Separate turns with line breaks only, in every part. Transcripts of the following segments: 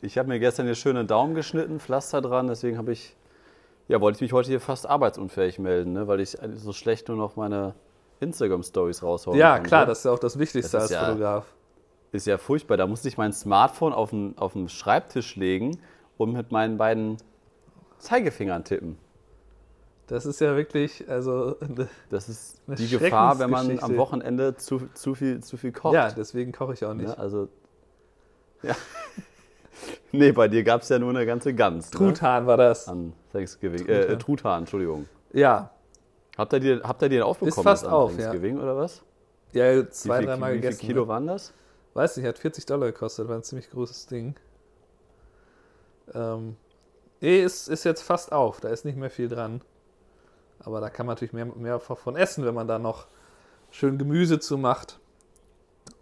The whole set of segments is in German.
Ich habe mir gestern hier schöne Daumen geschnitten, Pflaster dran, deswegen habe ich, ja, wollte ich mich heute hier fast arbeitsunfähig melden, ne, weil ich so schlecht nur noch meine Instagram-Stories raushauen
Ja,
konnte.
klar, das ist ja auch das Wichtigste
Das
als
ja-
Fotograf.
Ist ja furchtbar. Da musste ich mein Smartphone auf den, auf den Schreibtisch legen und mit meinen beiden Zeigefingern tippen.
Das ist ja wirklich, also,
Das ist
Eine
die Gefahr, wenn man am. Wochenende zu, zu, viel, zu viel kocht.
ja, deswegen koche ich auch nicht.
Ne? Also, ja. nee, bei dir gab es ja nur eine ganze Gans. Ne?
Truthahn war das.
An Thanksgiving. Äh,
Truthahn.
äh, Truthahn, Entschuldigung.
Ja,
Habt ihr, die- habt ihr den aufbekommen
fast
jetzt an
auf, ja.
Thanksgiving oder was?
ja, zwei, dreimal
wie viel
gegessen.
Kilo
ne?
waren das?
Weiß nicht, hat 40 Dollar gekostet, war ein ziemlich großes Ding. Ähm, nee, ist, ist jetzt fast auf, da ist nicht mehr viel dran. Aber da kann man natürlich mehr, mehr von essen, wenn man da noch schön Gemüse zu macht.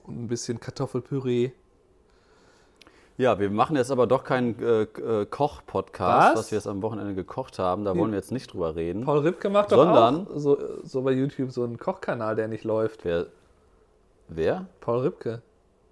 Und ein bisschen Kartoffelpüree.
Ja, wir machen jetzt aber doch keinen äh, äh, Koch-Podcast,
Was?
was wir jetzt am Wochenende gekocht haben. Da wollen wir jetzt nicht drüber reden.
Paul Ripke macht doch
Sondern-
auch so, so bei YouTube so einen Kochkanal, der nicht läuft.
Wer? Wer?
Paul Ripke.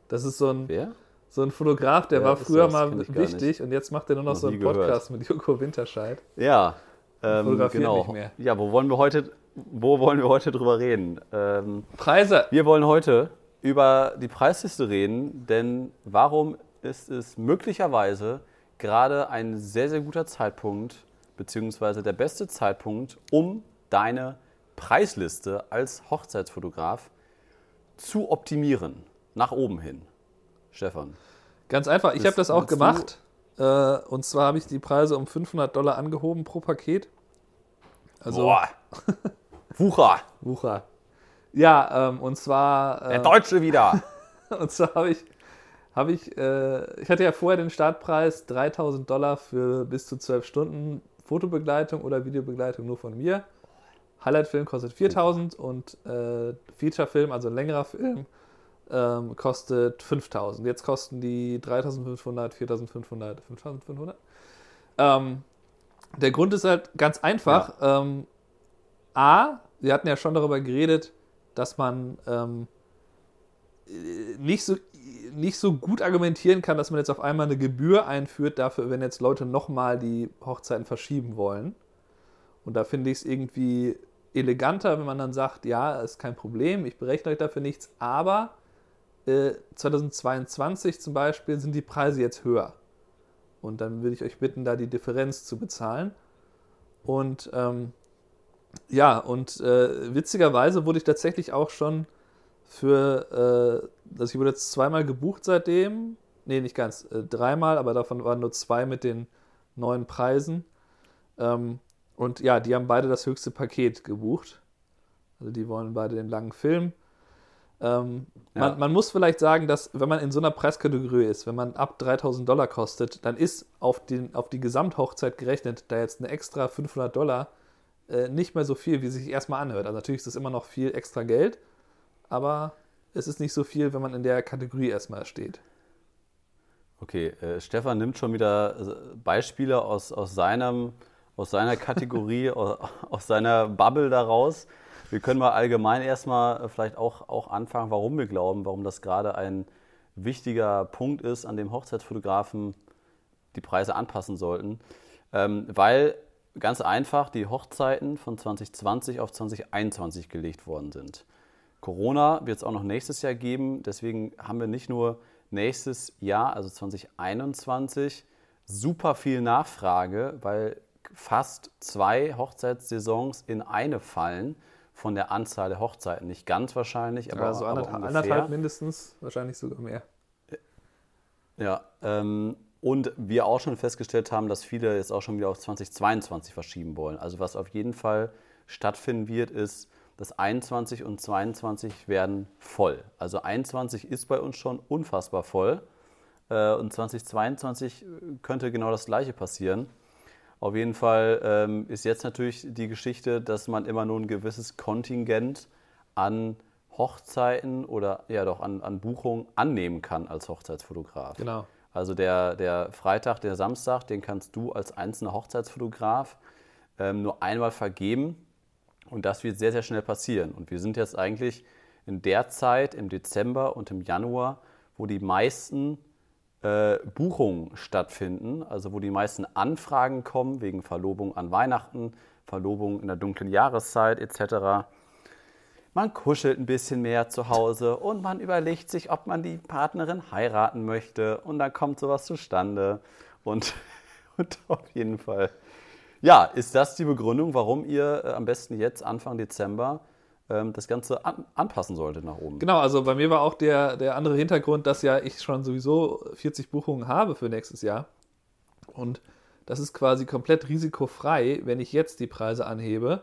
Das ist so ein,
Wer?
so ein Fotograf, der
Wer
war früher
das?
mal wichtig und jetzt macht er nur noch,
Noch
so einen
nie gehört.
Podcast mit Joko Winterscheid.
Ja, ähm,
Fotografiert
genau.
nicht mehr.
Ja, wo wollen wir heute, wo wollen wir heute drüber reden? Ähm,
Preise.
wir wollen heute über die Preisliste reden, denn warum ist es möglicherweise gerade ein sehr, sehr guter Zeitpunkt, beziehungsweise der beste Zeitpunkt, um deine Preisliste als Hochzeitsfotograf zu optimieren, nach oben hin. Stefan.
Ganz einfach, ich habe das auch gemacht. Äh, und zwar habe ich die Preise um 500 Dollar angehoben pro Paket. Also
Boah. Wucher,
Wucher. Ja, ähm, und zwar,
der
äh,
Deutsche wieder.
und zwar habe ich, habe ich, äh, ich hatte ja vorher den Startpreis 3000 Dollar für bis zu 12 Stunden Fotobegleitung oder Videobegleitung nur von mir. Highlight-Film kostet 4000 und äh, Feature-Film, also ein längerer Film, ähm, kostet 5000. Jetzt kosten die 3500, 4500, 5500. Ähm, der Grund ist halt ganz einfach. Ähm, A, wir hatten ja schon darüber geredet, dass man ähm, äh, nicht, so, nicht so gut argumentieren kann, dass man jetzt auf einmal eine Gebühr einführt dafür, wenn jetzt Leute nochmal die Hochzeiten verschieben wollen. Und da finde ich es irgendwie eleganter, wenn man dann sagt, ja, ist kein Problem, ich berechne euch dafür nichts, aber äh, 2022 zum Beispiel sind die Preise jetzt höher. Und dann würde ich euch bitten, da die Differenz zu bezahlen. Und ähm, ja, und äh, witzigerweise wurde ich tatsächlich auch schon für, äh, also ich wurde jetzt zweimal gebucht seitdem. Nee, nicht ganz, äh, dreimal, aber davon waren nur zwei mit den neuen Preisen. Ähm, und ja, die haben beide das höchste Paket gebucht. Also die wollen beide den langen Film. Ähm,
Ja.
man, man muss vielleicht sagen, dass wenn man in so einer Preiskategorie ist, wenn man ab 3000 Dollar kostet, dann ist auf, den, auf die Gesamthochzeit gerechnet, da jetzt eine extra 500 Dollar äh, nicht mehr so viel, wie sich erstmal anhört. Also natürlich ist das immer noch viel extra Geld, aber es ist nicht so viel, wenn man in der Kategorie erstmal steht.
Okay, äh, Stefan nimmt schon wieder äh, Beispiele aus, aus, seinem, aus seiner Kategorie, aus, aus seiner Bubble daraus. Wir können mal allgemein erstmal äh, vielleicht auch, auch anfangen, warum wir glauben, warum das gerade ein wichtiger Punkt ist, an dem Hochzeitsfotografen die Preise anpassen sollten. Ähm, weil ganz einfach die Hochzeiten von 2020 auf 2021 gelegt worden sind. Corona wird es auch noch nächstes Jahr geben. Deswegen haben wir nicht nur nächstes Jahr, also 2021, super viel Nachfrage, weil fast zwei Hochzeitssaisons in eine fallen von der Anzahl der Hochzeiten. Nicht ganz wahrscheinlich, aber,
Aber so
aber
anderthalb,
ungefähr.
anderthalb mindestens, wahrscheinlich sogar mehr.
Ja, ähm, und wir auch schon festgestellt haben, dass viele jetzt auch schon wieder auf 2022 verschieben wollen. Also was auf jeden Fall stattfinden wird, ist, dass 21 und 22 werden voll. Also 21 ist bei uns schon unfassbar voll äh, und 2022 könnte genau das gleiche passieren. Auf jeden Fall ähm, ist jetzt natürlich die Geschichte, dass man immer nur ein gewisses Kontingent an Hochzeiten oder ja doch an, an Buchungen annehmen kann als Hochzeitsfotograf.
Genau.
Also der, der Freitag, der Samstag, den kannst du als einzelner Hochzeitsfotograf ähm, nur einmal vergeben und das wird sehr, sehr schnell passieren. Und wir sind jetzt eigentlich in der Zeit, im Dezember und im Januar, wo die meisten äh, Buchungen stattfinden, also wo die meisten Anfragen kommen wegen Verlobung an Weihnachten, Verlobung in der dunklen Jahreszeit etc. Man kuschelt ein bisschen mehr zu Hause und man überlegt sich, ob man die Partnerin heiraten möchte und dann kommt sowas zustande und, und auf jeden Fall. Ja, ist das die Begründung, warum ihr äh, am besten jetzt Anfang Dezember ähm, das Ganze an, anpassen sollte nach oben.
Genau, also bei mir war auch der, der andere Hintergrund, dass ja ich schon sowieso 40 Buchungen habe für nächstes Jahr. Und das ist quasi komplett risikofrei, wenn ich jetzt die Preise anhebe.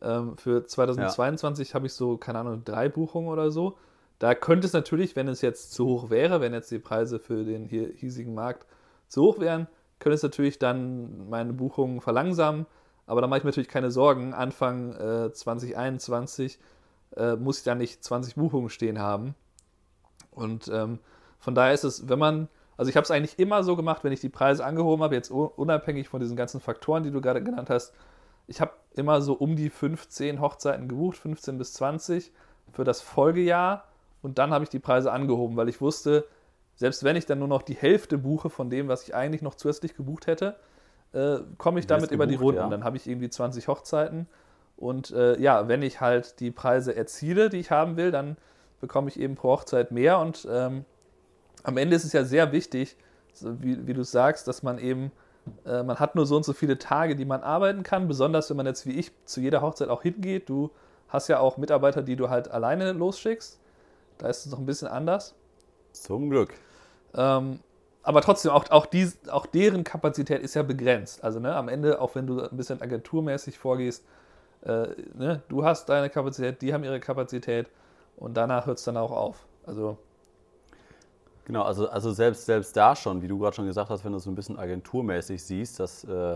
Ähm, für 2022 ja. habe ich so, keine Ahnung, drei Buchungen oder so. Da könnte es natürlich, wenn es jetzt zu hoch wäre, wenn jetzt die Preise für den hier hiesigen Markt zu hoch wären, könnte es natürlich dann meine Buchungen verlangsamen. Aber da mache ich mir natürlich keine Sorgen. Anfang äh, 2021 äh, muss ich da nicht 20 Buchungen stehen haben. Und ähm, von daher ist es, wenn man, also ich habe es eigentlich immer so gemacht, wenn ich die Preise angehoben habe, jetzt unabhängig von diesen ganzen Faktoren, die du gerade genannt hast, ich habe immer so um die 15 Hochzeiten gebucht, 15 bis 20 für das Folgejahr. Und dann habe ich die Preise angehoben, weil ich wusste, selbst wenn ich dann nur noch die Hälfte buche von dem, was ich eigentlich noch zusätzlich gebucht hätte, äh, komme ich damit über die Runden. Ja. Dann habe ich irgendwie 20 Hochzeiten. Und äh, ja, wenn ich halt die Preise erziele, die ich haben will, dann bekomme ich eben pro Hochzeit mehr. Und ähm, am Ende ist es ja sehr wichtig, wie, wie du sagst, dass man eben, äh, man hat nur so und so viele Tage, die man arbeiten kann. Besonders wenn man jetzt wie ich zu jeder Hochzeit auch hingeht. Du hast ja auch Mitarbeiter, die du halt alleine losschickst. Da ist es noch ein bisschen anders.
Zum Glück.
Ähm, aber trotzdem, auch, auch, die, auch deren Kapazität ist ja begrenzt. Also ne, am Ende, auch wenn du ein bisschen agenturmäßig vorgehst, äh, ne, du hast deine Kapazität, die haben ihre Kapazität und danach hört es dann auch auf. Also
Genau, also, also selbst, selbst da schon, wie du gerade schon gesagt hast, wenn du so ein bisschen agenturmäßig siehst, dass äh,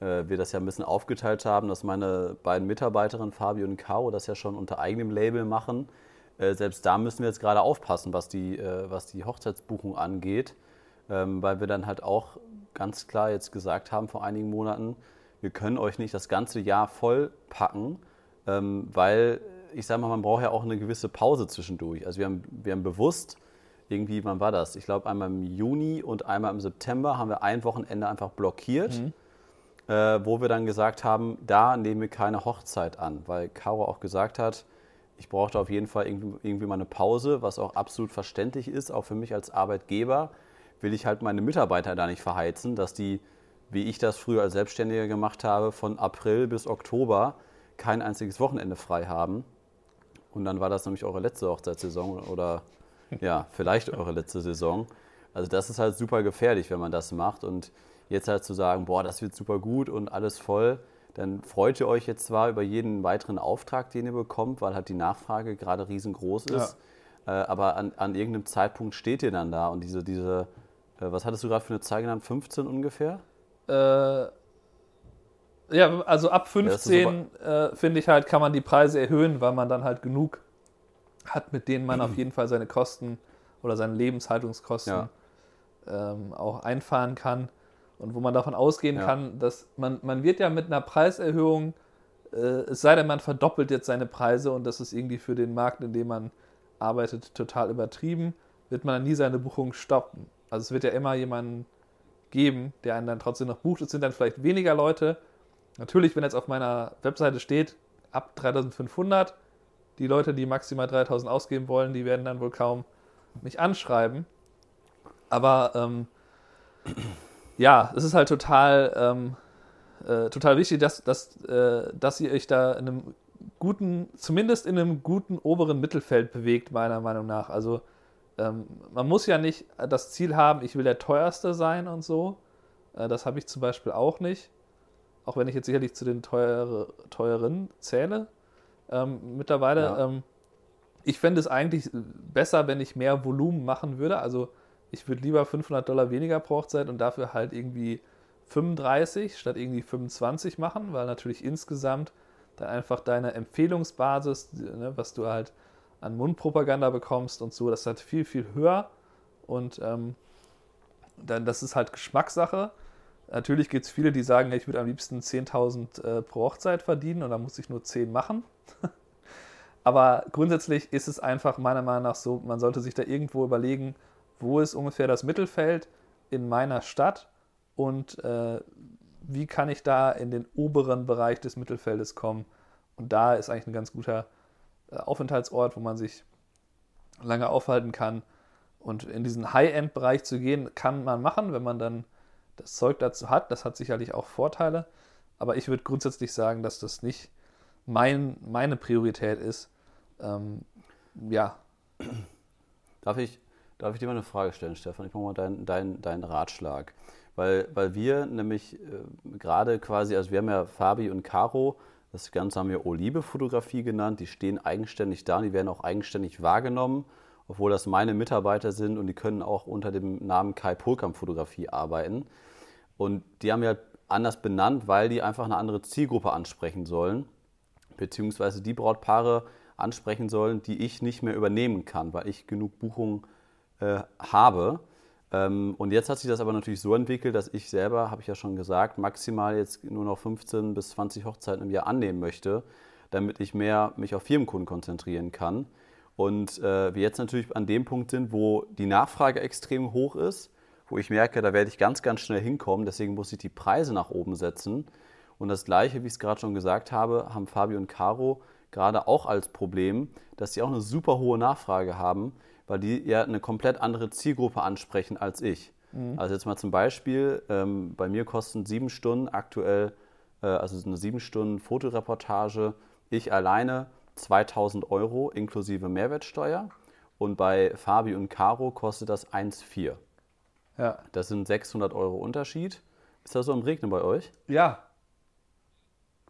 äh, wir das ja ein bisschen aufgeteilt haben, dass meine beiden Mitarbeiterinnen, Fabio und Caro, das ja schon unter eigenem Label machen. Äh, selbst da müssen wir jetzt gerade aufpassen, was die, äh, was die Hochzeitsbuchung angeht ähm, weil wir dann halt auch ganz klar jetzt gesagt haben vor einigen Monaten, wir können euch nicht das ganze Jahr voll packen, ähm, weil ich sage mal, man braucht ja auch eine gewisse Pause zwischendurch. Also wir haben, wir haben bewusst irgendwie, wann war das? Ich glaube einmal im Juni und einmal im September haben wir ein Wochenende einfach blockiert, mhm. äh, wo wir dann gesagt haben, da nehmen wir keine Hochzeit an, weil Caro auch gesagt hat, ich brauchte auf jeden Fall irgendwie, mal eine Pause, was auch absolut verständlich ist, auch für mich als Arbeitgeber will ich halt meine Mitarbeiter da nicht verheizen, dass die, wie ich das früher als Selbstständiger gemacht habe, von April bis Oktober kein einziges Wochenende frei haben. Und dann war das nämlich eure letzte Hochzeitssaison oder ja, vielleicht eure letzte Saison. Also das ist halt super gefährlich, wenn man das macht. Und jetzt halt zu sagen, boah, das wird super gut und alles voll, dann freut ihr euch jetzt zwar über jeden weiteren Auftrag, den ihr bekommt, weil halt die Nachfrage gerade riesengroß ist. Ja. Äh, aber an, an irgendeinem Zeitpunkt steht ihr dann da und diese, diese äh, was hattest du gerade für eine Zahl genannt? 15 ungefähr?
Äh, ja, also ab 15 ja, äh, finde ich halt, kann man die Preise erhöhen, weil man dann halt genug hat, mit denen man auf jeden Fall seine Kosten oder seine Lebenshaltungskosten ja. ähm, auch einfahren kann. Und wo man davon ausgehen ja. kann, dass man, man wird ja mit einer Preiserhöhung, äh, es sei denn, man verdoppelt jetzt seine Preise und das ist irgendwie für den Markt, in dem man arbeitet, total übertrieben, wird man nie seine Buchung stoppen. Also es wird ja immer jemanden geben, der einen dann trotzdem noch bucht. Es sind dann vielleicht weniger Leute. Natürlich, wenn jetzt auf meiner Webseite steht, ab 3500, die Leute, die maximal 3000 ausgeben wollen, die werden dann wohl kaum mich anschreiben. Aber ähm, ja, es ist halt total, ähm, äh, total wichtig, dass, dass, äh, dass ihr euch da in einem guten, zumindest in einem guten oberen Mittelfeld bewegt, meiner Meinung nach. Also ähm, man muss ja nicht das Ziel haben, ich will der teuerste sein und so. Äh, das habe ich zum Beispiel auch nicht. Auch wenn ich jetzt sicherlich zu den teure, teuren zähle ähm, mittlerweile. Ja. Ähm, ich fände es eigentlich besser, wenn ich mehr Volumen machen würde. Also ich würde lieber 500 Dollar weniger pro Hochzeit und dafür halt irgendwie 35 statt irgendwie 25 machen, weil natürlich insgesamt dann einfach deine Empfehlungsbasis, ne, was du halt an Mundpropaganda bekommst und so, das ist halt viel, viel höher. Und ähm, dann, das ist halt Geschmackssache. Natürlich gibt es viele, die sagen, ich würde am liebsten 10.000 äh, pro Hochzeit verdienen und dann muss ich nur 10 machen. Aber grundsätzlich ist es einfach meiner Meinung nach so, man sollte sich da irgendwo überlegen, wo ist ungefähr das Mittelfeld in meiner Stadt und äh, wie kann ich da in den oberen Bereich des Mittelfeldes kommen. Und da ist eigentlich ein ganz guter äh, Aufenthaltsort, wo man sich lange aufhalten kann. Und in diesen High-End-Bereich zu gehen, kann man machen, wenn man dann das Zeug dazu hat. Das hat sicherlich auch Vorteile. Aber ich würde grundsätzlich sagen, dass das nicht mein, meine Priorität ist. Ähm, ja.
Darf ich, darf ich dir mal eine Frage stellen, Stefan? Ich mache mal deinen dein, dein Ratschlag. Weil, weil wir nämlich äh, gerade quasi, also wir haben ja Fabi und Caro, das Ganze haben wir Olive-Fotografie genannt, die stehen eigenständig da die werden auch eigenständig wahrgenommen, obwohl das meine Mitarbeiter sind und die können auch unter dem Namen Kai Polkamp Fotografie arbeiten. Und die haben ja anders benannt, weil die einfach eine andere Zielgruppe ansprechen sollen, beziehungsweise die Brautpaare ansprechen sollen, die ich nicht mehr übernehmen kann, weil ich genug Buchungen äh, habe. Ähm, und jetzt hat sich das aber natürlich so entwickelt, dass ich selber, habe ich ja schon gesagt, maximal jetzt nur noch 15 bis 20 Hochzeiten im Jahr annehmen möchte, damit ich mehr mich auf Firmenkunden konzentrieren kann. Und äh, wir jetzt natürlich an dem Punkt sind, wo die Nachfrage extrem hoch ist, wo ich merke, da werde ich ganz, ganz schnell hinkommen. Deswegen muss ich die Preise nach oben setzen. Und das Gleiche, wie ich es gerade schon gesagt habe, haben Fabio und Caro gerade auch als Problem, dass sie auch eine super hohe Nachfrage haben, weil die ja eine komplett andere Zielgruppe ansprechen als ich. Mhm. Also jetzt mal zum Beispiel, ähm, bei mir kosten sieben Stunden aktuell, äh, also eine sieben Stunden Fotoreportage, ich alleine 2000 Euro inklusive Mehrwertsteuer und bei Fabi und Caro kostet das 1,4. Ja. Das sind 600 Euro Unterschied. Ist das so im Regnen bei euch?
Ja.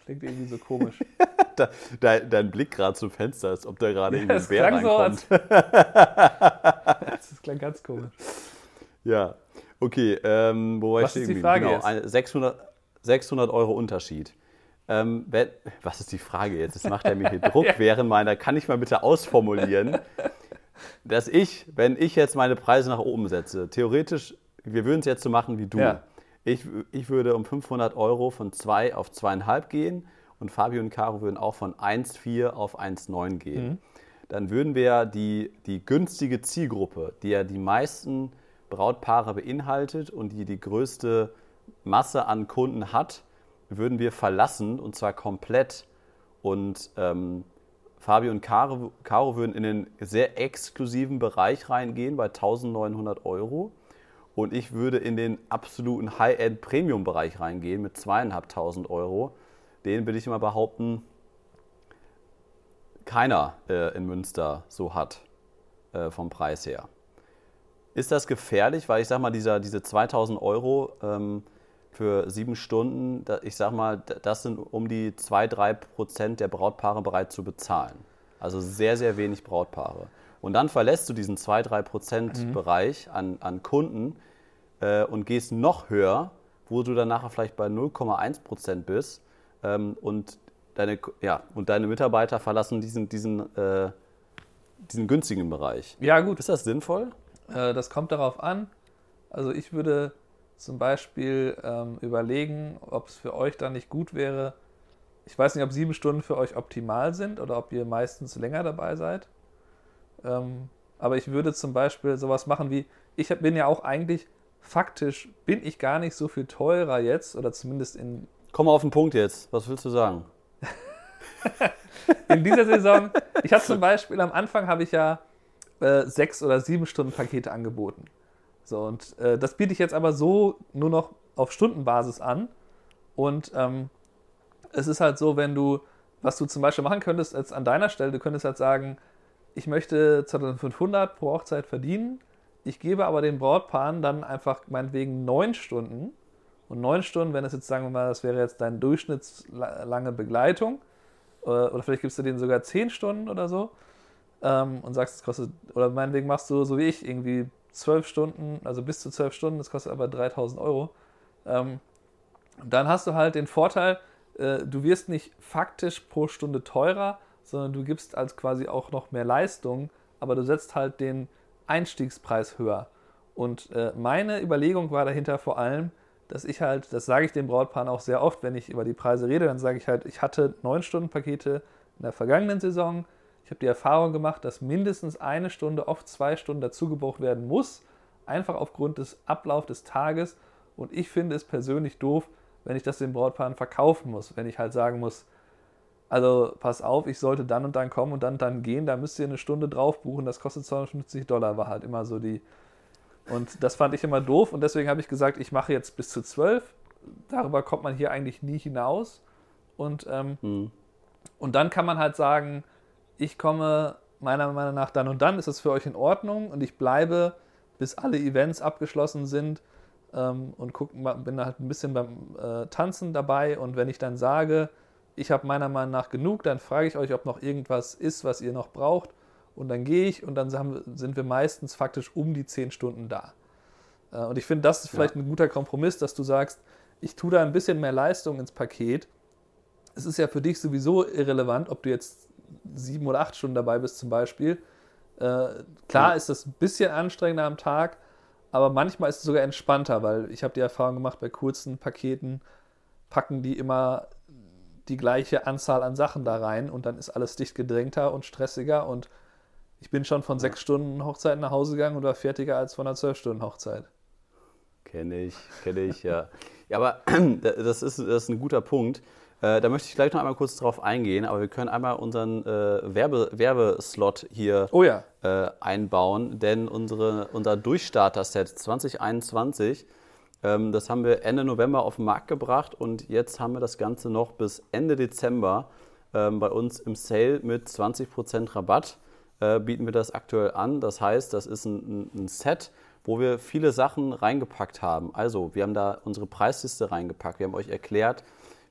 Klingt irgendwie so komisch.
da, dein, dein, Blick gerade zum Fenster, als ob da gerade ja, irgendwie ein Bär reinkommt. So,
das klingt ganz komisch.
Ja, okay. Ähm, wo war
was ich ist die Frage genau,
jetzt? 600, 600 Euro Unterschied. Ähm, wenn, was ist die Frage jetzt? Das macht er mir hier Druck ja. während meiner. Kann ich mal bitte ausformulieren, dass ich, wenn ich jetzt meine Preise nach oben setze, theoretisch, wir würden es jetzt so machen wie du. Ja. Ich, ich würde um 500 Euro von 2 auf 2,5 gehen und Fabio und Caro würden auch von 1,4 auf 1,9 gehen. Mhm. Dann würden wir die, die günstige Zielgruppe, die ja die meisten Brautpaare beinhaltet und die die größte Masse an Kunden hat, würden wir verlassen und zwar komplett. Und ähm, Fabio und Caro, Caro würden in den sehr exklusiven Bereich reingehen bei 1900 Euro. Und ich würde in den absoluten High-End-Premium-Bereich reingehen mit 2500 Euro den will ich mal behaupten, keiner äh, in Münster so hat äh, vom Preis her. Ist das gefährlich? Weil ich sage mal, dieser, diese 2000 Euro ähm, für sieben Stunden, da, ich sage mal, das sind um die 2-3 Prozent der Brautpaare bereit zu bezahlen. Also sehr, sehr wenig Brautpaare. Und dann verlässt du diesen 2-3 Prozent mhm. Bereich an, an Kunden äh, und gehst noch höher, wo du dann nachher vielleicht bei 0,1 Prozent bist ähm, und, deine, ja, und deine Mitarbeiter verlassen diesen, diesen, äh, diesen günstigen Bereich.
Ja, gut.
Ist das sinnvoll?
Äh, das kommt darauf an. Also ich würde zum Beispiel ähm, überlegen, ob es für euch dann nicht gut wäre. Ich weiß nicht, ob sieben Stunden für euch optimal sind oder ob ihr meistens länger dabei seid. Ähm, aber ich würde zum Beispiel sowas machen wie, ich bin ja auch eigentlich, faktisch bin ich gar nicht so viel teurer jetzt oder zumindest in
Komm mal auf den Punkt jetzt. Was willst du sagen?
In dieser Saison, ich hatte zum Beispiel am Anfang habe ich ja äh, sechs oder sieben Stunden Pakete angeboten. So, und äh, das biete ich jetzt aber so nur noch auf Stundenbasis an. Und ähm, es ist halt so, wenn du, was du zum Beispiel machen könntest, als an deiner Stelle, du könntest halt sagen, ich möchte 2500 pro Hochzeit verdienen, ich gebe aber den Brautpaaren dann einfach meinetwegen neun Stunden und neun Stunden, wenn es jetzt, sagen wir mal, das wäre jetzt deine durchschnittslange Begleitung, äh, oder vielleicht gibst du denen sogar zehn Stunden oder so ähm, und sagst, es kostet, oder meinetwegen machst du so wie ich, irgendwie zwölf Stunden, also bis zu zwölf Stunden, das kostet aber 3000 Euro. Ähm, dann hast du halt den Vorteil, äh, du wirst nicht faktisch pro Stunde teurer, sondern du gibst als quasi auch noch mehr Leistung, aber du setzt halt den Einstiegspreis höher. Und äh, meine Überlegung war dahinter vor allem, dass ich halt, das sage ich den Brautpaaren auch sehr oft, wenn ich über die Preise rede, dann sage ich halt, ich hatte 9-Stunden-Pakete in der vergangenen Saison. Ich habe die Erfahrung gemacht, dass mindestens eine Stunde, oft zwei Stunden dazu gebucht werden muss, einfach aufgrund des Ablaufs des Tages. Und ich finde es persönlich doof, wenn ich das den Brautpaaren verkaufen muss. Wenn ich halt sagen muss, also pass auf, ich sollte dann und dann kommen und dann und dann gehen, da müsst ihr eine Stunde drauf buchen, das kostet 250 Dollar, war halt immer so die. Und das fand ich immer doof und deswegen habe ich gesagt, ich mache jetzt bis zu 12. Darüber kommt man hier eigentlich nie hinaus. Und, ähm, mhm. und dann kann man halt sagen, ich komme meiner Meinung nach dann und dann, ist es für euch in Ordnung und ich bleibe, bis alle Events abgeschlossen sind ähm, und guck, bin halt ein bisschen beim äh, Tanzen dabei und wenn ich dann sage, ich habe meiner Meinung nach genug, dann frage ich euch, ob noch irgendwas ist, was ihr noch braucht. Und dann gehe ich und dann sind wir meistens faktisch um die zehn Stunden da. Äh, und ich finde, das ist vielleicht ja. ein guter Kompromiss, dass du sagst, ich tue da ein bisschen mehr Leistung ins Paket. Es ist ja für dich sowieso irrelevant, ob du jetzt sieben oder acht Stunden dabei bist zum Beispiel. Äh, klar ist das ein bisschen anstrengender am Tag, aber manchmal ist es sogar entspannter, weil ich habe die Erfahrung gemacht, bei kurzen Paketen packen die immer die gleiche Anzahl an Sachen da rein und dann ist alles dicht gedrängter und stressiger und ich bin schon von sechs Stunden Hochzeit nach Hause gegangen und war fertiger als von einer zwölf Stunden Hochzeit.
Kenne ich, kenne ich, ja. Ja, aber das ist, das ist ein guter Punkt. Äh, da möchte ich gleich noch einmal kurz drauf eingehen, aber wir können einmal unseren äh, Werbe, Werbeslot hier
oh ja.
äh, einbauen, denn unsere, unser Durchstarter-Set 2021 ähm, das haben wir Ende November auf den Markt gebracht und jetzt haben wir das Ganze noch bis Ende Dezember ähm, bei uns im Sale mit 20% Rabatt. Äh, bieten wir das aktuell an. Das heißt, das ist ein, ein Set, wo wir viele Sachen reingepackt haben. Also, wir haben da unsere Preisliste reingepackt. Wir haben euch erklärt,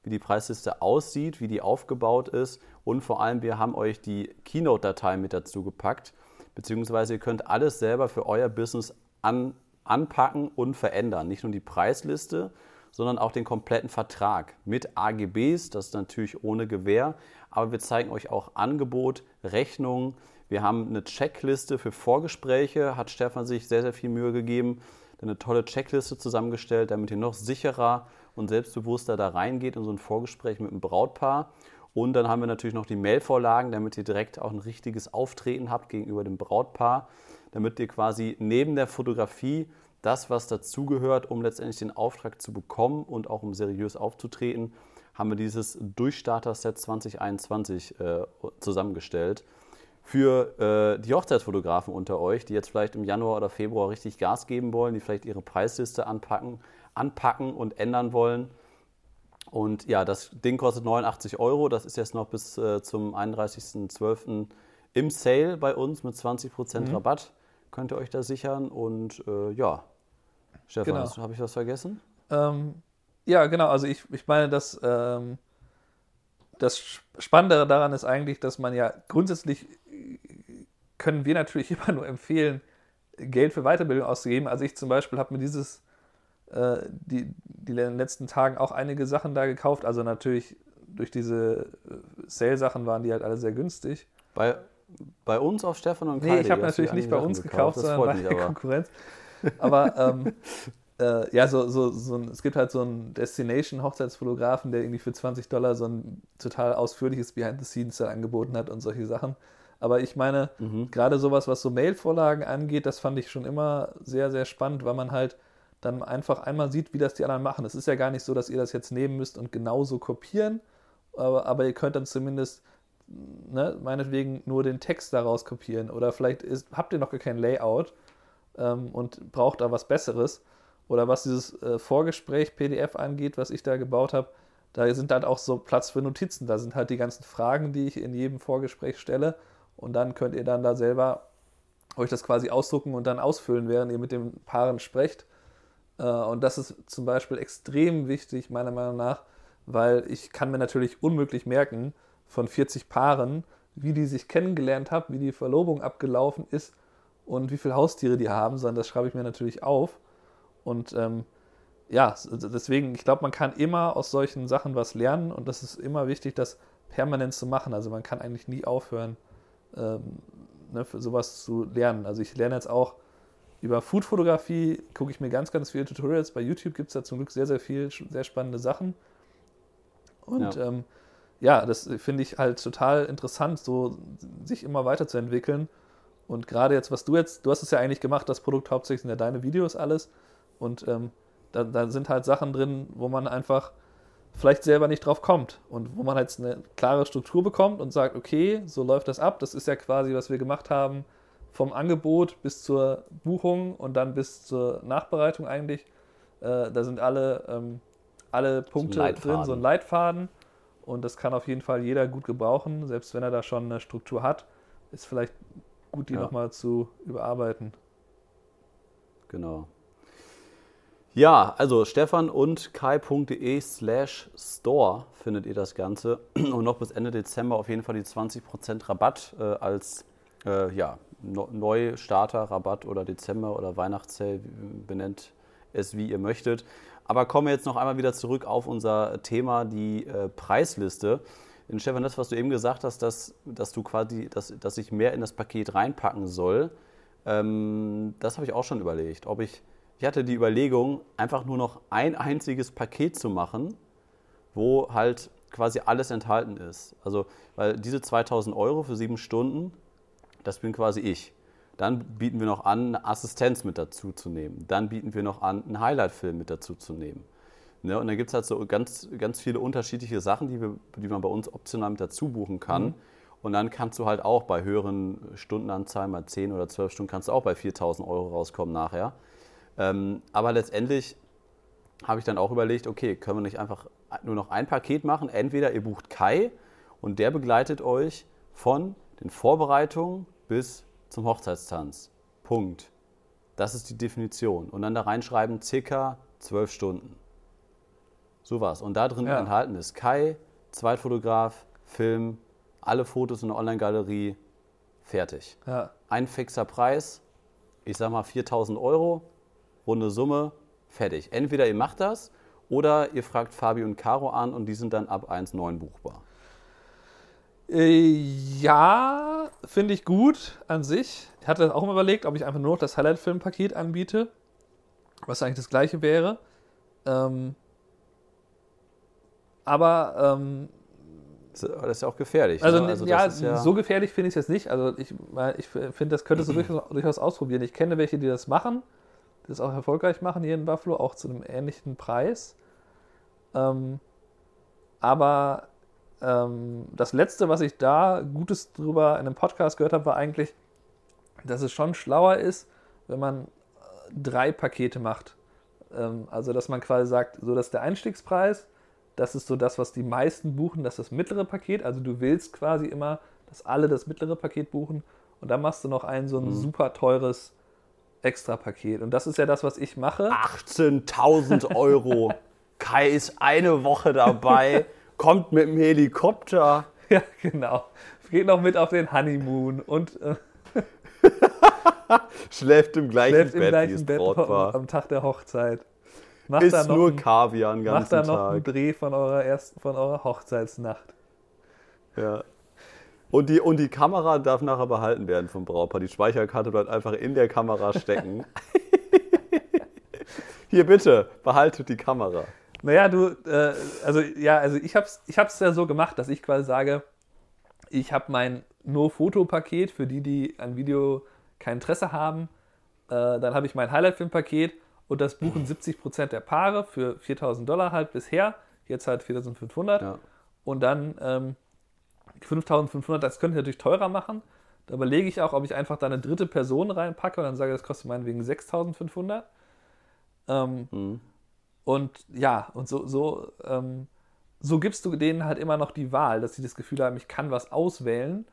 wie die Preisliste aussieht, wie die aufgebaut ist und vor allem, wir haben euch die Keynote-Datei mit dazu gepackt. Beziehungsweise ihr könnt alles selber für euer Business an, anpacken und verändern. Nicht nur die Preisliste, sondern auch den kompletten Vertrag mit AGBs, das ist natürlich ohne Gewähr, aber wir zeigen euch auch Angebot, Rechnungen. Wir haben eine Checkliste für Vorgespräche, hat Stefan sich sehr, sehr viel Mühe gegeben, eine tolle Checkliste zusammengestellt, damit ihr noch sicherer und selbstbewusster da reingeht in so ein Vorgespräch mit einem Brautpaar. Und dann haben wir natürlich noch die Mailvorlagen, damit ihr direkt auch ein richtiges Auftreten habt gegenüber dem Brautpaar damit ihr quasi neben der Fotografie das, was dazugehört, um letztendlich den Auftrag zu bekommen und auch um seriös aufzutreten, haben wir dieses Durchstarter-Set 2021 äh, zusammengestellt. Für äh, die Hochzeitsfotografen unter euch, die jetzt vielleicht im Januar oder Februar richtig Gas geben wollen, die vielleicht ihre Preisliste anpacken, anpacken und ändern wollen. Und ja, das Ding kostet 89 Euro. Das ist jetzt noch bis äh, zum 31.12. im Sale bei uns mit 20% mhm. Rabatt könnt ihr euch da sichern. Und äh, ja, Stefan, genau. habe ich was vergessen?
Ähm, ja, genau. Also ich, ich meine, dass ähm, das Spannendere daran ist eigentlich, dass man ja grundsätzlich können wir natürlich immer nur empfehlen, Geld für Weiterbildung auszugeben. Also ich zum Beispiel habe mir dieses äh, die, die letzten Tagen auch einige Sachen da gekauft. Also natürlich durch diese äh, Sale-Sachen waren die halt alle sehr günstig.
Bei, bei uns auf Stefan und
Kai? Nee, ich habe natürlich nicht bei uns gekauft, gekauft sondern bei der Konkurrenz. Aber ähm, äh, ja, so, so, so ein, es gibt halt so einen Destination-Hochzeitsfotografen, der irgendwie für 20 Dollar so ein total ausführliches Behind-the-Scenes angeboten hat und solche Sachen. Aber ich meine, mhm. gerade sowas, was so Mail-Vorlagen angeht, das fand ich schon immer sehr, sehr spannend, weil man halt dann einfach einmal sieht, wie das die anderen machen. Es ist ja gar nicht so, dass ihr das jetzt nehmen müsst und genauso kopieren, aber, aber ihr könnt dann zumindest ne, meinetwegen nur den Text daraus kopieren oder vielleicht ist, habt ihr noch gar kein Layout ähm, und braucht da was Besseres. Oder was dieses äh, Vorgespräch PDF angeht, was ich da gebaut habe, da sind halt auch so Platz für Notizen. Da sind halt die ganzen Fragen, die ich in jedem Vorgespräch stelle. Und dann könnt ihr dann da selber euch das quasi ausdrucken und dann ausfüllen, während ihr mit den Paaren sprecht. Äh, und das ist zum Beispiel extrem wichtig, meiner Meinung nach, weil ich kann mir natürlich unmöglich merken, von 40 Paaren, wie die sich kennengelernt haben, wie die Verlobung abgelaufen ist und wie viele Haustiere die haben, sondern das schreibe ich mir natürlich auf. Und ähm, ja, deswegen, ich glaube, man kann immer aus solchen Sachen was lernen und das ist immer wichtig, das permanent zu machen. Also man kann eigentlich nie aufhören, ähm, ne, für sowas zu lernen. Also ich lerne jetzt auch über Foodfotografie, gucke ich mir ganz, ganz viele Tutorials. Bei YouTube gibt es da zum Glück sehr, sehr viel, sehr spannende Sachen. Und ja. ähm, ja, das finde ich halt total interessant, so sich immer weiterzuentwickeln. Und gerade jetzt, was du jetzt, du hast es ja eigentlich gemacht, das Produkt hauptsächlich sind ja deine Videos alles. Und ähm, da, da, sind halt Sachen drin, wo man einfach vielleicht selber nicht drauf kommt. Und wo man jetzt eine klare Struktur bekommt und sagt, okay, so läuft das ab. Das ist ja quasi, was wir gemacht haben, vom Angebot bis zur Buchung und dann bis zur Nachbereitung eigentlich. Äh, da sind alle, ähm, alle Punkte drin, so ein Leitfaden. Und das kann auf jeden Fall jeder gut gebrauchen, selbst wenn er da schon eine Struktur hat. Ist vielleicht gut, die ja. nochmal zu überarbeiten.
Genau. Ja, also stefan und kai.de slash store findet ihr das Ganze. Und noch bis Ende Dezember auf jeden Fall die 20% Rabatt äh, als äh, ja, Neustarter-Rabatt oder Dezember- oder Weihnachtszell, benennt es wie ihr möchtet. Aber kommen wir jetzt noch einmal wieder zurück auf unser Thema, die äh, Preisliste. Denn Stefan, das, was du eben gesagt hast, dass, dass du quasi, dass, dass ich mehr in das Paket reinpacken soll, ähm, das habe ich auch schon überlegt. Ob ich, ich hatte die Überlegung, einfach nur noch ein einziges Paket zu machen, wo halt quasi alles enthalten ist. Also, weil diese 2000 Euro für sieben Stunden, das bin quasi ich. Dann bieten wir noch an, eine Assistenz mit dazu zu nehmen. Dann bieten wir noch an, einen Highlight-Film mit dazu zu nehmen. Ne? Und dann gibt es halt so ganz, ganz viele unterschiedliche Sachen, die, wir, die man bei uns optional mit dazu buchen kann. Mhm. Und dann kannst du halt auch bei höheren Stundenanzahlen, mal 10 oder 12 Stunden, kannst du auch bei 4000 Euro rauskommen nachher. Ähm, aber letztendlich habe ich dann auch überlegt, okay, können wir nicht einfach nur noch ein Paket machen? Entweder ihr bucht Kai und der begleitet euch von den Vorbereitungen bis zum Hochzeitstanz. Punkt. Das ist die Definition. Und dann da reinschreiben, circa zwölf Stunden. So was. Und da drin ja. enthalten ist Kai, Zweitfotograf, Film, alle Fotos in der Online-Galerie, fertig. Ja. Ein fixer Preis, ich sag mal 4000 Euro, runde Summe, fertig. Entweder ihr macht das oder ihr fragt Fabi und Caro an und die sind dann ab 1,9 buchbar.
Äh, ja, finde ich gut an sich. Ich hatte auch mal überlegt, ob ich einfach nur noch das Highlight-Film-Paket anbiete, was eigentlich das gleiche wäre. Ähm, aber ähm,
das ist ja auch gefährlich.
Also, ne? also ja, ja, so gefährlich finde ich es jetzt nicht. Also ich, ich finde, das könntest du durchaus, durchaus, ausprobieren. Ich kenne welche, die das machen, die das auch erfolgreich machen hier in Buffalo, auch zu einem ähnlichen Preis. Ähm, aber ähm, das letzte, was ich da Gutes drüber in einem Podcast gehört habe, war eigentlich, dass es schon schlauer ist, wenn man äh, drei Pakete macht. Ähm, also, dass man quasi sagt, so das ist der Einstiegspreis, das ist so das, was die meisten buchen, das ist das mittlere Paket. Also, du willst quasi immer, dass alle das mittlere Paket buchen und dann machst du noch ein so ein mhm. super teures Extra-Paket. Und das ist ja das, was ich mache.
18.000 Euro. Kai ist eine Woche dabei kommt mit dem Helikopter.
Ja, genau. Geht noch mit auf den Honeymoon und äh,
schläft im gleichen schläft
Bett, im gleichen Bett am Tag der Hochzeit.
Macht Ist nur ein, Kaviar den ganzen
Macht da noch Tag. einen Dreh von eurer ersten, von eurer Hochzeitsnacht.
Ja. Und die, und die Kamera darf nachher behalten werden vom Brautpaar. Die Speicherkarte bleibt einfach in der Kamera stecken. Hier bitte, behaltet die Kamera.
Naja, du, äh, also ja, also ich hab's, ich hab's ja so gemacht, dass ich quasi sage, ich habe mein Nur-Foto-Paket für die, die an Video kein Interesse haben. Äh, dann habe ich mein Highlight-Film-Paket und das buchen 70% der Paare für 4000 Dollar halt bisher. Jetzt halt 4500. Ja. Und dann ähm, 5500, das könnte ich natürlich teurer machen. Da überlege ich auch, ob ich einfach da eine dritte Person reinpacke und dann sage, das kostet meinetwegen 6500. Ähm, mhm. Und ja, und so, so, ähm, so gibst du denen halt immer noch die Wahl, dass sie das Gefühl haben, ich kann was auswählen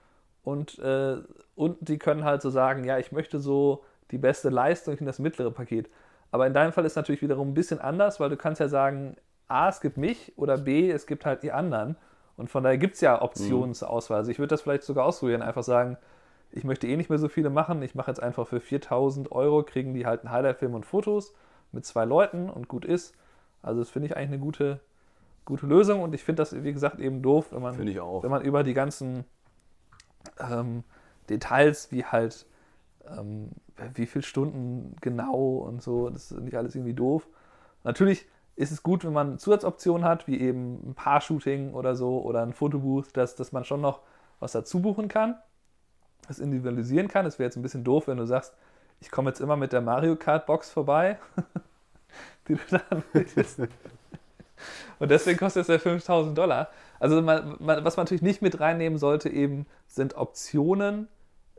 und, äh, und die können halt so sagen, ja, ich möchte so die beste Leistung in das mittlere Paket. Aber in deinem Fall ist es natürlich wiederum ein bisschen anders, weil du kannst ja sagen, A, es gibt mich oder B, es gibt halt die anderen. Und von daher gibt es ja Optionen mhm. zur Auswahl. Also ich würde das vielleicht sogar ausprobieren, einfach sagen, ich möchte eh nicht mehr so viele machen. Ich mache jetzt einfach für 4000 Euro, kriegen die halt einen Highlight-Film und Fotos mit zwei Leuten und gut ist. Also das finde ich eigentlich eine gute, gute Lösung und ich finde das, wie gesagt, eben doof, wenn man, wenn man über die ganzen ähm, Details, wie halt ähm, wie viele Stunden genau und so, das ist nicht alles irgendwie doof. Natürlich ist es gut, wenn man Zusatzoptionen hat, wie eben ein Paar-Shooting oder so oder ein Fotobooth, dass, dass man schon noch was dazu buchen kann. es individualisieren kann. Es wäre jetzt ein bisschen doof, wenn du sagst, ich komme jetzt immer mit der Mario Kart Box vorbei, die du da anbietest. Und deswegen kostet es ja 5000 Dollar. Also man, man, was man natürlich nicht mit reinnehmen sollte, eben sind Optionen,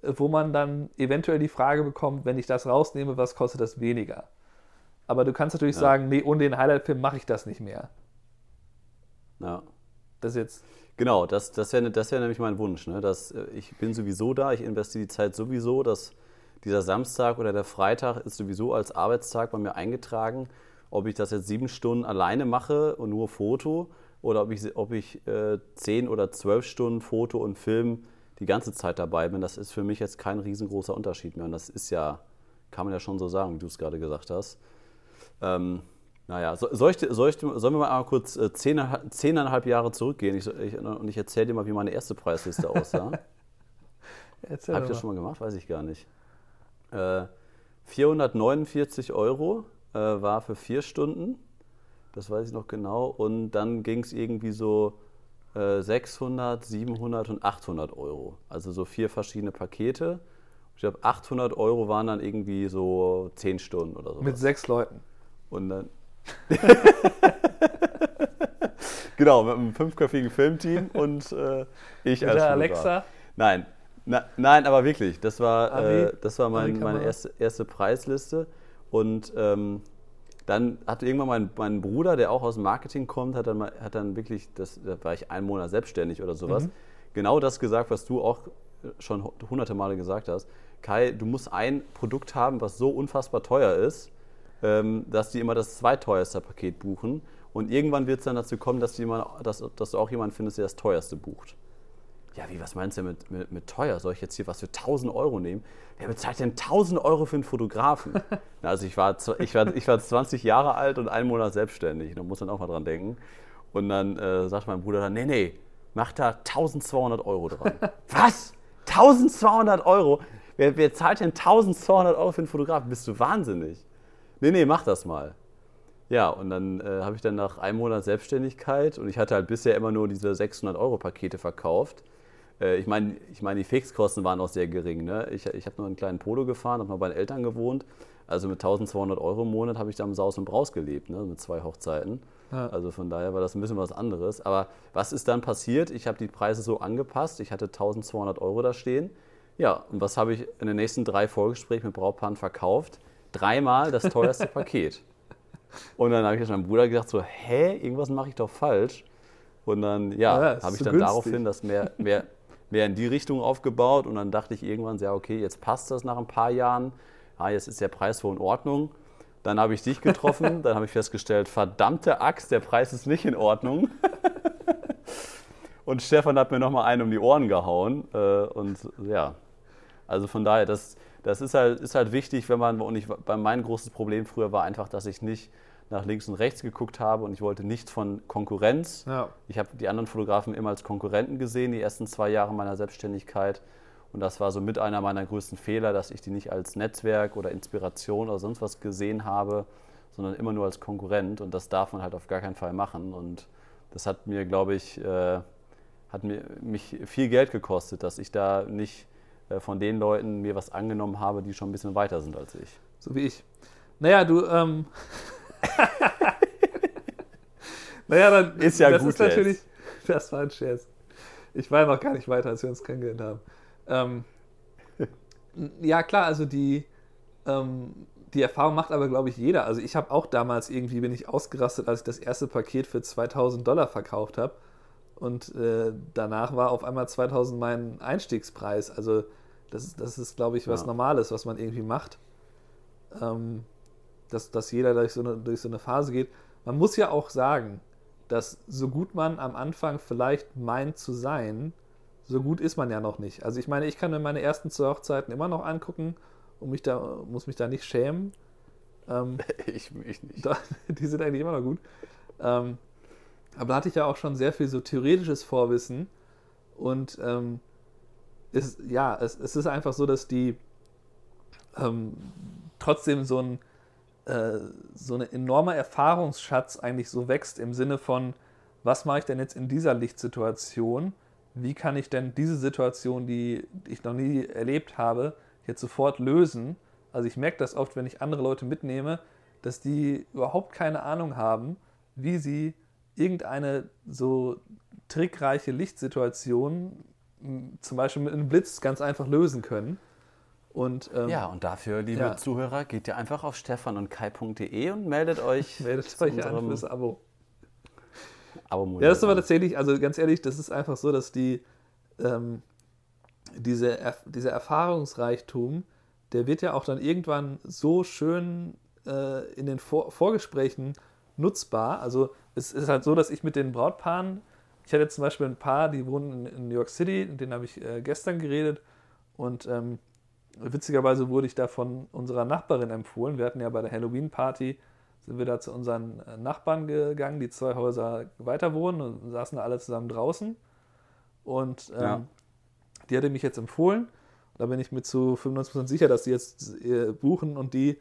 wo man dann eventuell die Frage bekommt, wenn ich das rausnehme, was kostet das weniger? Aber du kannst natürlich ja. sagen, nee, ohne den Highlight-Film mache ich das nicht mehr.
Ja.
Das jetzt.
Genau, das, das wäre das wär nämlich mein Wunsch. Ne? Dass, äh, ich bin sowieso da, ich investiere die Zeit sowieso, dass dieser Samstag oder der Freitag ist sowieso als Arbeitstag bei mir eingetragen. Ob ich das jetzt sieben Stunden alleine mache und nur Foto oder ob ich, ob ich äh, zehn oder zwölf Stunden Foto und Film die ganze Zeit dabei bin, das ist für mich jetzt kein riesengroßer Unterschied mehr. Und das ist ja, kann man ja schon so sagen, wie du es gerade gesagt hast. Ähm, naja, so, soll ich, soll ich, sollen wir mal kurz äh, zehn, zehneinhalb Jahre zurückgehen ich, ich, und ich erzähle dir mal, wie meine erste Preisliste aussah. Habe ich das schon mal gemacht? Weiß ich gar nicht. Äh, 449 Euro äh, war für vier Stunden. Das weiß ich noch genau. Und dann ging es irgendwie so äh, 600, 700 und 800 Euro. Also so vier verschiedene Pakete. Ich glaube, 800 Euro waren dann irgendwie so zehn Stunden oder so.
Mit sechs Leuten.
Und dann. genau, mit einem fünfköpfigen Filmteam und äh, ich
mit als der Alexa.
Nein, na, nein, aber wirklich, das war, äh, das war mein, meine erste, erste Preisliste. Und ähm, dann hat irgendwann mein, mein Bruder, der auch aus dem Marketing kommt, hat dann, hat dann wirklich, das, da war ich einen Monat selbstständig oder sowas, mhm. genau das gesagt, was du auch schon hunderte Male gesagt hast. Kai, du musst ein Produkt haben, was so unfassbar teuer ist, dass die immer das zweiteuerste Paket buchen. Und irgendwann wird es dann dazu kommen, dass, immer, dass, dass du auch jemanden findest, der das teuerste bucht. Ja, wie, was meinst du mit, mit, mit, teuer? Soll ich jetzt hier was für 1000 Euro nehmen? Wer bezahlt denn 1000 Euro für einen Fotografen? also ich war, ich, war, ich war 20 Jahre alt und einen Monat selbstständig. Da muss man auch mal dran denken. Und dann äh, sagt mein Bruder dann, nee, nee, mach da 1200 Euro dran. was? 1200 Euro? Wer, wer zahlt denn 1200 Euro für einen Fotografen? Bist du wahnsinnig? Nee, nee, mach das mal. Ja, und dann äh, habe ich dann nach einem Monat Selbstständigkeit und ich hatte halt bisher immer nur diese 600 Euro Pakete verkauft äh, ich meine, ich mein, die Fixkosten waren auch sehr gering. Ne? Ich, ich habe nur einen kleinen Polo gefahren, habe mal bei den Eltern gewohnt. Also mit 1200 Euro im Monat habe ich da im Saus und Braus gelebt, ne? mit zwei Hochzeiten. Ja. Also von daher war das ein bisschen was anderes. Aber was ist dann passiert? Ich habe die Preise so angepasst. Ich hatte 1200 Euro da stehen. Ja, und was habe ich in den nächsten drei Vorgesprächen mit Brautpaaren verkauft? Dreimal das teuerste Paket. Und dann habe ich meinem Bruder gesagt, so, hä, irgendwas mache ich doch falsch. Und dann, ja, ja habe ich dann günstig. daraufhin das mehr, mehr, mehr in die Richtung aufgebaut und dann dachte ich irgendwann, ja, okay, jetzt passt das nach ein paar Jahren. Ja, jetzt ist der Preis wohl in Ordnung. Dann habe ich dich getroffen, dann habe ich festgestellt, verdammte Axt, der Preis ist nicht in Ordnung. und Stefan hat mir nochmal einen um die Ohren gehauen. Äh, und ja, also von daher, das, das ist, halt, ist halt wichtig, wenn man, und ich, mein großes Problem früher war einfach, dass ich nicht nach links und rechts geguckt habe und ich wollte nichts von Konkurrenz. Ja. Ich habe die anderen Fotografen immer als Konkurrenten gesehen, die ersten zwei Jahre meiner Selbstständigkeit. Und das war so mit einer meiner größten Fehler, dass ich die nicht als Netzwerk oder Inspiration oder sonst was gesehen habe, sondern immer nur als Konkurrent. Und das darf man halt auf gar keinen Fall machen. Und das hat mir, glaube ich, äh, hat mir, mich viel Geld gekostet, dass ich da nicht von den Leuten mir was angenommen habe, die schon ein bisschen weiter sind als ich.
So wie ich. Naja, du, ähm, naja, dann
ist ja
das
gut.
Ist natürlich, das war ein Scherz. Ich war noch gar nicht weiter, als wir uns kennengelernt haben. Ähm, ja, klar, also die, ähm, die Erfahrung macht aber, glaube ich, jeder. Also ich habe auch damals irgendwie, bin ich ausgerastet, als ich das erste Paket für 2000 Dollar verkauft habe. Und äh, danach war auf einmal 2000 mein Einstiegspreis. Also das, das ist, glaube ich, was ja. Normales, was man irgendwie macht. Ähm, dass, dass jeder durch so, eine, durch so eine Phase geht. Man muss ja auch sagen, dass so gut man am Anfang vielleicht meint zu sein, so gut ist man ja noch nicht. Also ich meine, ich kann mir meine ersten zwei Hochzeiten immer noch angucken und mich da, muss mich da nicht schämen.
Ähm, ich mich nicht.
Da, die sind eigentlich immer noch gut. Ähm, aber da hatte ich ja auch schon sehr viel so theoretisches Vorwissen und ähm, ist, ja, es, es, ist einfach so, dass die ähm, trotzdem so ein äh, so ein enormer Erfahrungsschatz eigentlich so wächst im Sinne von, was mache ich denn jetzt in dieser Lichtsituation? wie kann ich denn diese Situation, die ich noch nie erlebt habe, jetzt sofort lösen. Also ich merke das oft, wenn ich andere Leute mitnehme, dass die überhaupt keine Ahnung haben, wie sie irgendeine so trickreiche Lichtsituation zum Beispiel mit einem Blitz ganz einfach lösen können.
Und, ähm, ja, und dafür, liebe ja. Zuhörer, geht ihr einfach auf stefanundkai.de und meldet euch.
meldet euch an fürs Abo. Abo ja, das ist aber tatsächlich, also ganz ehrlich, das ist einfach so, dass die ähm, diese, dieser Erfahrungsreichtum, der wird ja auch dann irgendwann so schön äh, in den Vor Vorgesprächen nutzbar. Also es ist halt so, dass ich mit den Brautpaaren, ich hatte zum Beispiel ein Paar, die wohnen in, in New York City, mit denen habe ich äh, gestern geredet und ähm, witzigerweise wurde ich da von unserer Nachbarin empfohlen. Wir hatten ja bei der Halloween-Party, sind wir da zu unseren äh, Nachbarn gegangen, die zwei Häuser weiter wohnen und saßen da alle zusammen draußen. Und ähm, ja. die hatte mich jetzt empfohlen. Da bin ich mir zu 95% sicher, dass die jetzt äh, buchen und die,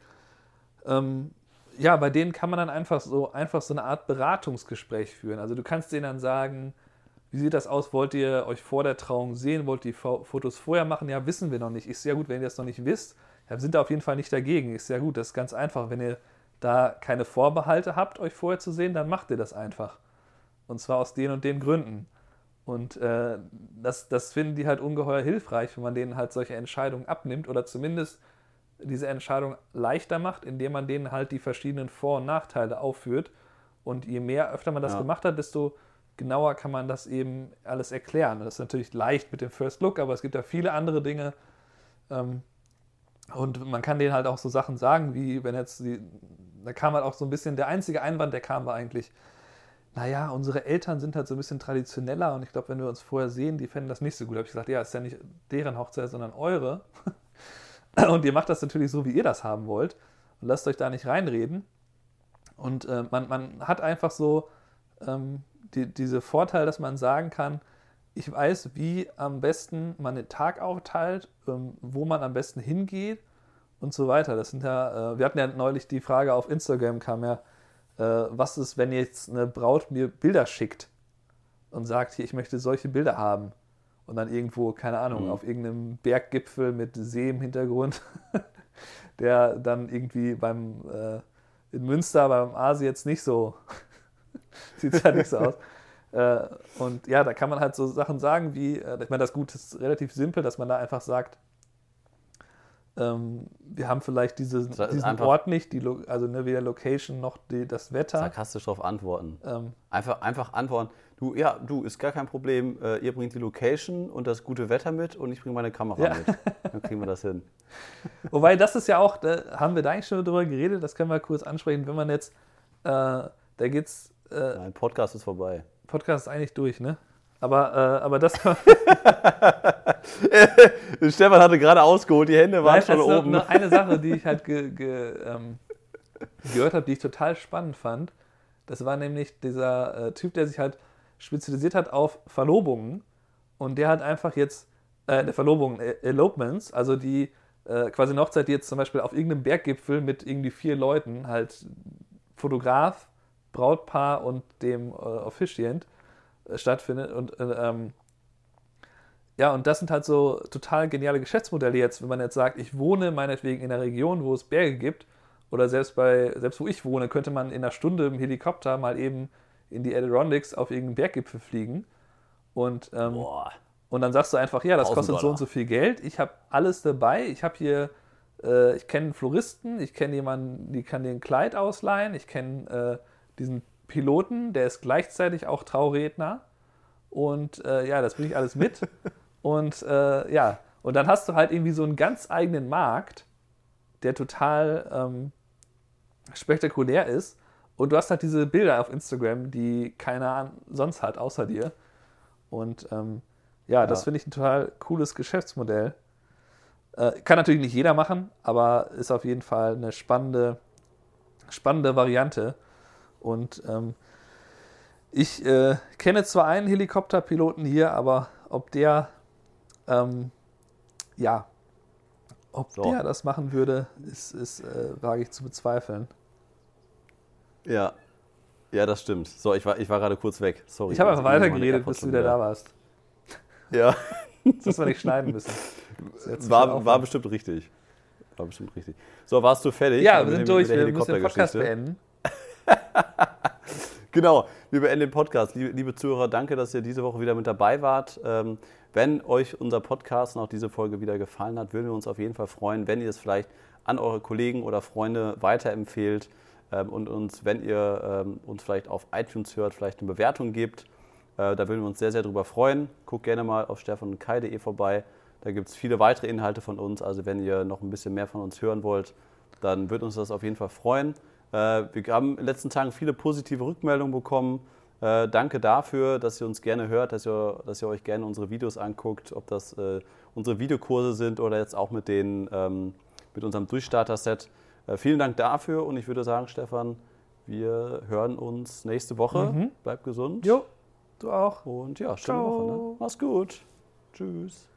ähm, ja, bei denen kann man dann einfach so, einfach so eine Art Beratungsgespräch führen. Also du kannst denen dann sagen, wie sieht das aus? Wollt ihr euch vor der Trauung sehen? Wollt ihr die Fotos vorher machen? Ja, wissen wir noch nicht. Ist sehr gut, wenn ihr das noch nicht wisst. Ja, sind da auf jeden Fall nicht dagegen. Ist sehr gut. Das ist ganz einfach. Wenn ihr da keine Vorbehalte habt, euch vorher zu sehen, dann macht ihr das einfach. Und zwar aus den und den Gründen. Und äh, das, das finden die halt ungeheuer hilfreich, wenn man denen halt solche Entscheidungen abnimmt oder zumindest diese Entscheidung leichter macht, indem man denen halt die verschiedenen Vor- und Nachteile aufführt. Und je mehr öfter man das ja. gemacht hat, desto genauer kann man das eben alles erklären. Das ist natürlich leicht mit dem First Look, aber es gibt ja viele andere Dinge. Ähm, und man kann denen halt auch so Sachen sagen, wie wenn jetzt die, da kam halt auch so ein bisschen, der einzige Einwand, der kam, war eigentlich, naja, unsere Eltern sind halt so ein bisschen traditioneller und ich glaube, wenn wir uns vorher sehen, die fänden das nicht so gut. Da habe ich gesagt, ja, ist ja nicht deren Hochzeit, sondern eure. Und ihr macht das natürlich so, wie ihr das haben wollt und lasst euch da nicht reinreden. Und äh, man, man hat einfach so ähm, die, diese Vorteil, dass man sagen kann, ich weiß, wie am besten man den Tag aufteilt, ähm, wo man am besten hingeht und so weiter. Das sind ja, äh, wir hatten ja neulich die Frage auf Instagram, kam ja, äh, was ist, wenn jetzt eine Braut mir Bilder schickt und sagt, hier, ich möchte solche Bilder haben. Und dann irgendwo, keine Ahnung, mhm. auf irgendeinem Berggipfel mit See im Hintergrund, der dann irgendwie beim äh, in Münster beim Asi jetzt nicht so Sieht ja nicht so aus. Äh, und ja, da kann man halt so Sachen sagen wie, äh, ich meine, das Gute ist relativ simpel, dass man da einfach sagt, ähm, wir haben vielleicht diese, diesen Ort nicht, die, also ne, weder Location noch die, das Wetter.
Sarkastisch darauf antworten. Ähm, einfach, einfach antworten. Du, ja, du, ist gar kein Problem. Äh, ihr bringt die Location und das gute Wetter mit und ich bringe meine Kamera ja. mit. Dann kriegen wir das hin.
Wobei, das ist ja auch, da haben wir da eigentlich schon drüber geredet, das können wir kurz ansprechen, wenn man jetzt, äh, da geht es
äh, Nein, Podcast ist vorbei.
Podcast ist eigentlich durch, ne? Aber, äh, aber das.
Stefan hatte gerade ausgeholt, die Hände waren Nein, schon
also
oben.
Noch eine Sache, die ich halt ge, ge, ähm, gehört habe, die ich total spannend fand. Das war nämlich dieser äh, Typ, der sich halt spezialisiert hat auf Verlobungen. Und der hat einfach jetzt, äh, der Verlobungen, äh, Elopements, also die äh, quasi eine Hochzeit, die jetzt zum Beispiel auf irgendeinem Berggipfel mit irgendwie vier Leuten, halt Fotograf, Brautpaar und dem äh, Officiant äh, stattfindet. Und äh, ähm, ja, und das sind halt so total geniale Geschäftsmodelle jetzt, wenn man jetzt sagt, ich wohne meinetwegen in einer Region, wo es Berge gibt, oder selbst bei, selbst wo ich wohne, könnte man in einer Stunde im Helikopter mal eben in die Adirondacks auf irgendeinen Berggipfel fliegen. Und, ähm, und dann sagst du einfach, ja, das kostet Dollar. so und so viel Geld. Ich habe alles dabei. Ich habe hier, äh, ich kenne einen Floristen, ich kenne jemanden, die kann dir ein Kleid ausleihen, ich kenne äh, diesen Piloten, der ist gleichzeitig auch Trauredner. Und äh, ja, das bringe ich alles mit. und äh, ja, und dann hast du halt irgendwie so einen ganz eigenen Markt, der total ähm, spektakulär ist. Und du hast halt diese Bilder auf Instagram, die keiner sonst hat, außer dir. Und ähm, ja, ja, das finde ich ein total cooles Geschäftsmodell. Äh, kann natürlich nicht jeder machen, aber ist auf jeden Fall eine spannende, spannende Variante. Und ähm, ich äh, kenne zwar einen Helikopterpiloten hier, aber ob der, ähm, ja, ob so. der das machen würde, ist, ist äh, wage ich zu bezweifeln.
Ja, ja, das stimmt. So, ich war, ich war gerade kurz weg. Sorry.
Ich habe einfach weitergeredet, bis du wieder da warst.
Ja.
Das müssen wir nicht schneiden müssen.
War, war bestimmt richtig. War bestimmt richtig. So, warst du fertig?
Ja, wir sind durch. Wir müssen den Podcast beenden.
Genau, wir beenden den Podcast. Liebe, liebe Zuhörer, danke, dass ihr diese Woche wieder mit dabei wart. Ähm, wenn euch unser Podcast und auch diese Folge wieder gefallen hat, würden wir uns auf jeden Fall freuen, wenn ihr es vielleicht an eure Kollegen oder Freunde weiterempfehlt und uns, wenn ihr ähm, uns vielleicht auf iTunes hört, vielleicht eine Bewertung gebt. Äh, da würden wir uns sehr, sehr drüber freuen. Guckt gerne mal auf stefanundkai.de vorbei. Da gibt es viele weitere Inhalte von uns. Also wenn ihr noch ein bisschen mehr von uns hören wollt, dann wird uns das auf jeden Fall freuen. Äh, wir haben in den letzten Tagen viele positive Rückmeldungen bekommen. Äh, danke dafür, dass ihr uns gerne hört, dass ihr, dass ihr euch gerne unsere Videos anguckt, ob das unsere Videokurse sind oder jetzt auch mit, den, ähm, mit unserem Durchstarter-Set. Äh, vielen Dank dafür und ich würde sagen, Stefan, wir hören uns nächste Woche.
Mhm.
Bleibt gesund.
Jo, du auch.
Und ja, schöne
Ciao.
Woche. Ne? Mach's gut. Tschüss.